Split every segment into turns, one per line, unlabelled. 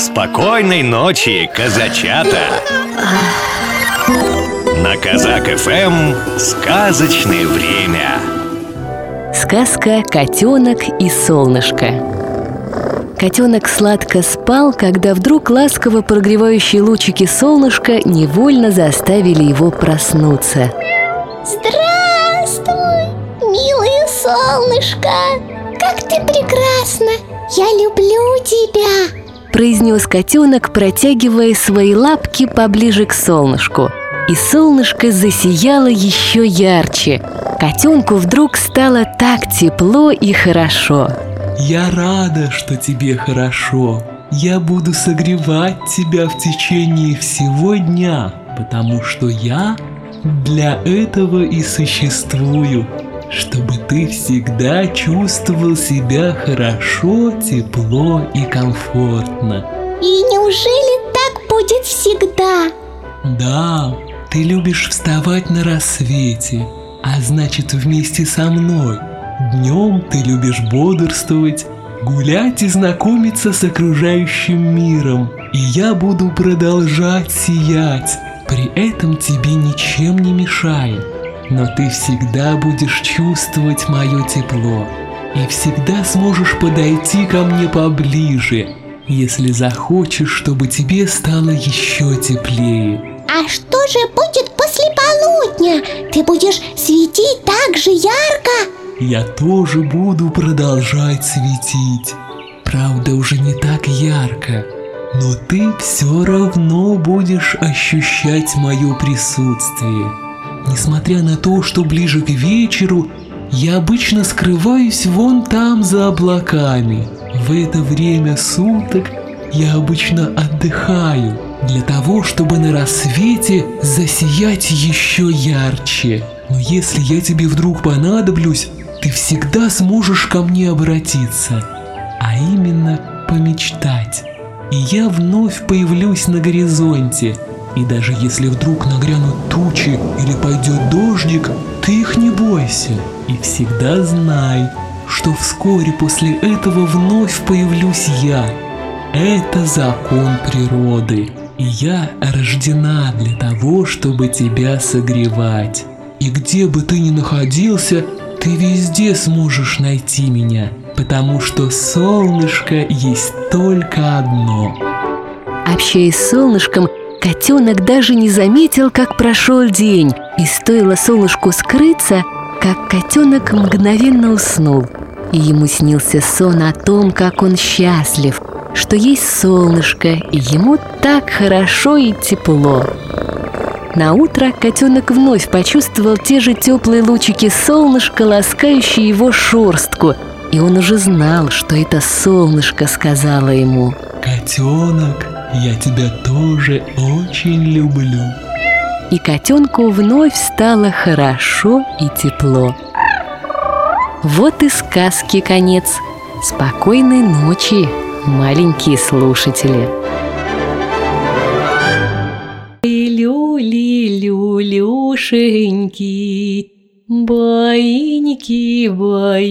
Спокойной ночи, казачата! На Казак ФМ сказочное время.
Сказка «Котенок и солнышко» Котенок сладко спал, когда вдруг ласково прогревающие лучики солнышка невольно заставили его проснуться.
Здравствуй, милое солнышко! Как ты прекрасна! Я люблю тебя!
Произнес котенок, протягивая свои лапки поближе к солнышку. И солнышко засияло еще ярче. Котенку вдруг стало так тепло и хорошо.
Я рада, что тебе хорошо. Я буду согревать тебя в течение всего дня Потому что я для этого и существую чтобы ты всегда чувствовал себя хорошо, тепло и комфортно.
И неужели так будет всегда?
Да, ты любишь вставать на рассвете, а значит вместе со мной. Днем ты любишь бодрствовать, гулять и знакомиться с окружающим миром. И я буду продолжать сиять, при этом тебе ничем не мешая но ты всегда будешь чувствовать мое тепло и всегда сможешь подойти ко мне поближе, если захочешь, чтобы тебе стало еще теплее.
А что же будет после полудня? Ты будешь светить так же ярко?
Я тоже буду продолжать светить. Правда, уже не так ярко, но ты все равно будешь ощущать мое присутствие. Несмотря на то, что ближе к вечеру я обычно скрываюсь вон там за облаками. В это время суток я обычно отдыхаю для того, чтобы на рассвете засиять еще ярче. Но если я тебе вдруг понадоблюсь, ты всегда сможешь ко мне обратиться, а именно помечтать. И я вновь появлюсь на горизонте – и даже если вдруг нагрянут тучи или пойдет дождик, ты их не бойся. И всегда знай, что вскоре после этого вновь появлюсь я. Это закон природы. И я рождена для того, чтобы тебя согревать. И где бы ты ни находился, ты везде сможешь найти меня, потому что солнышко есть только одно.
Общаясь с солнышком, Котенок даже не заметил, как прошел день, и стоило солнышку скрыться, как котенок мгновенно уснул. И ему снился сон о том, как он счастлив, что есть солнышко, и ему так хорошо и тепло. На утро котенок вновь почувствовал те же теплые лучики солнышка, ласкающие его шорстку, и он уже знал, что это солнышко сказала ему.
Котенок, я тебя тоже очень люблю.
И котенку вновь стало хорошо и тепло. Вот и сказки конец. Спокойной ночи, маленькие слушатели.
Люли-люлюшеньки, Баиньки, баюшеньки,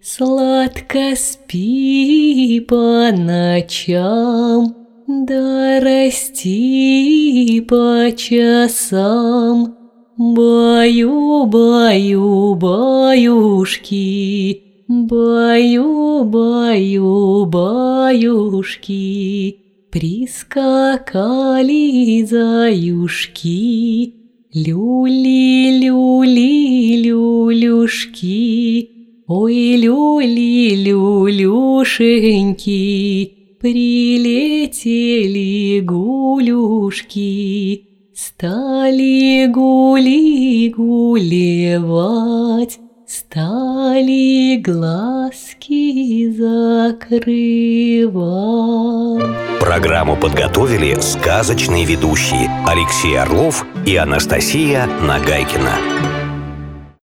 Сладко спи по ночам, да расти по часам. Баю, баю, баюшки, баю, баю, баюшки, Прискакали заюшки, люли, люли, люлюшки, Ой, люли, люлюшеньки, Прилетели гулюшки, Стали гули гулевать, Стали глазки закрывать.
Программу подготовили сказочные ведущие Алексей Орлов и Анастасия Нагайкина.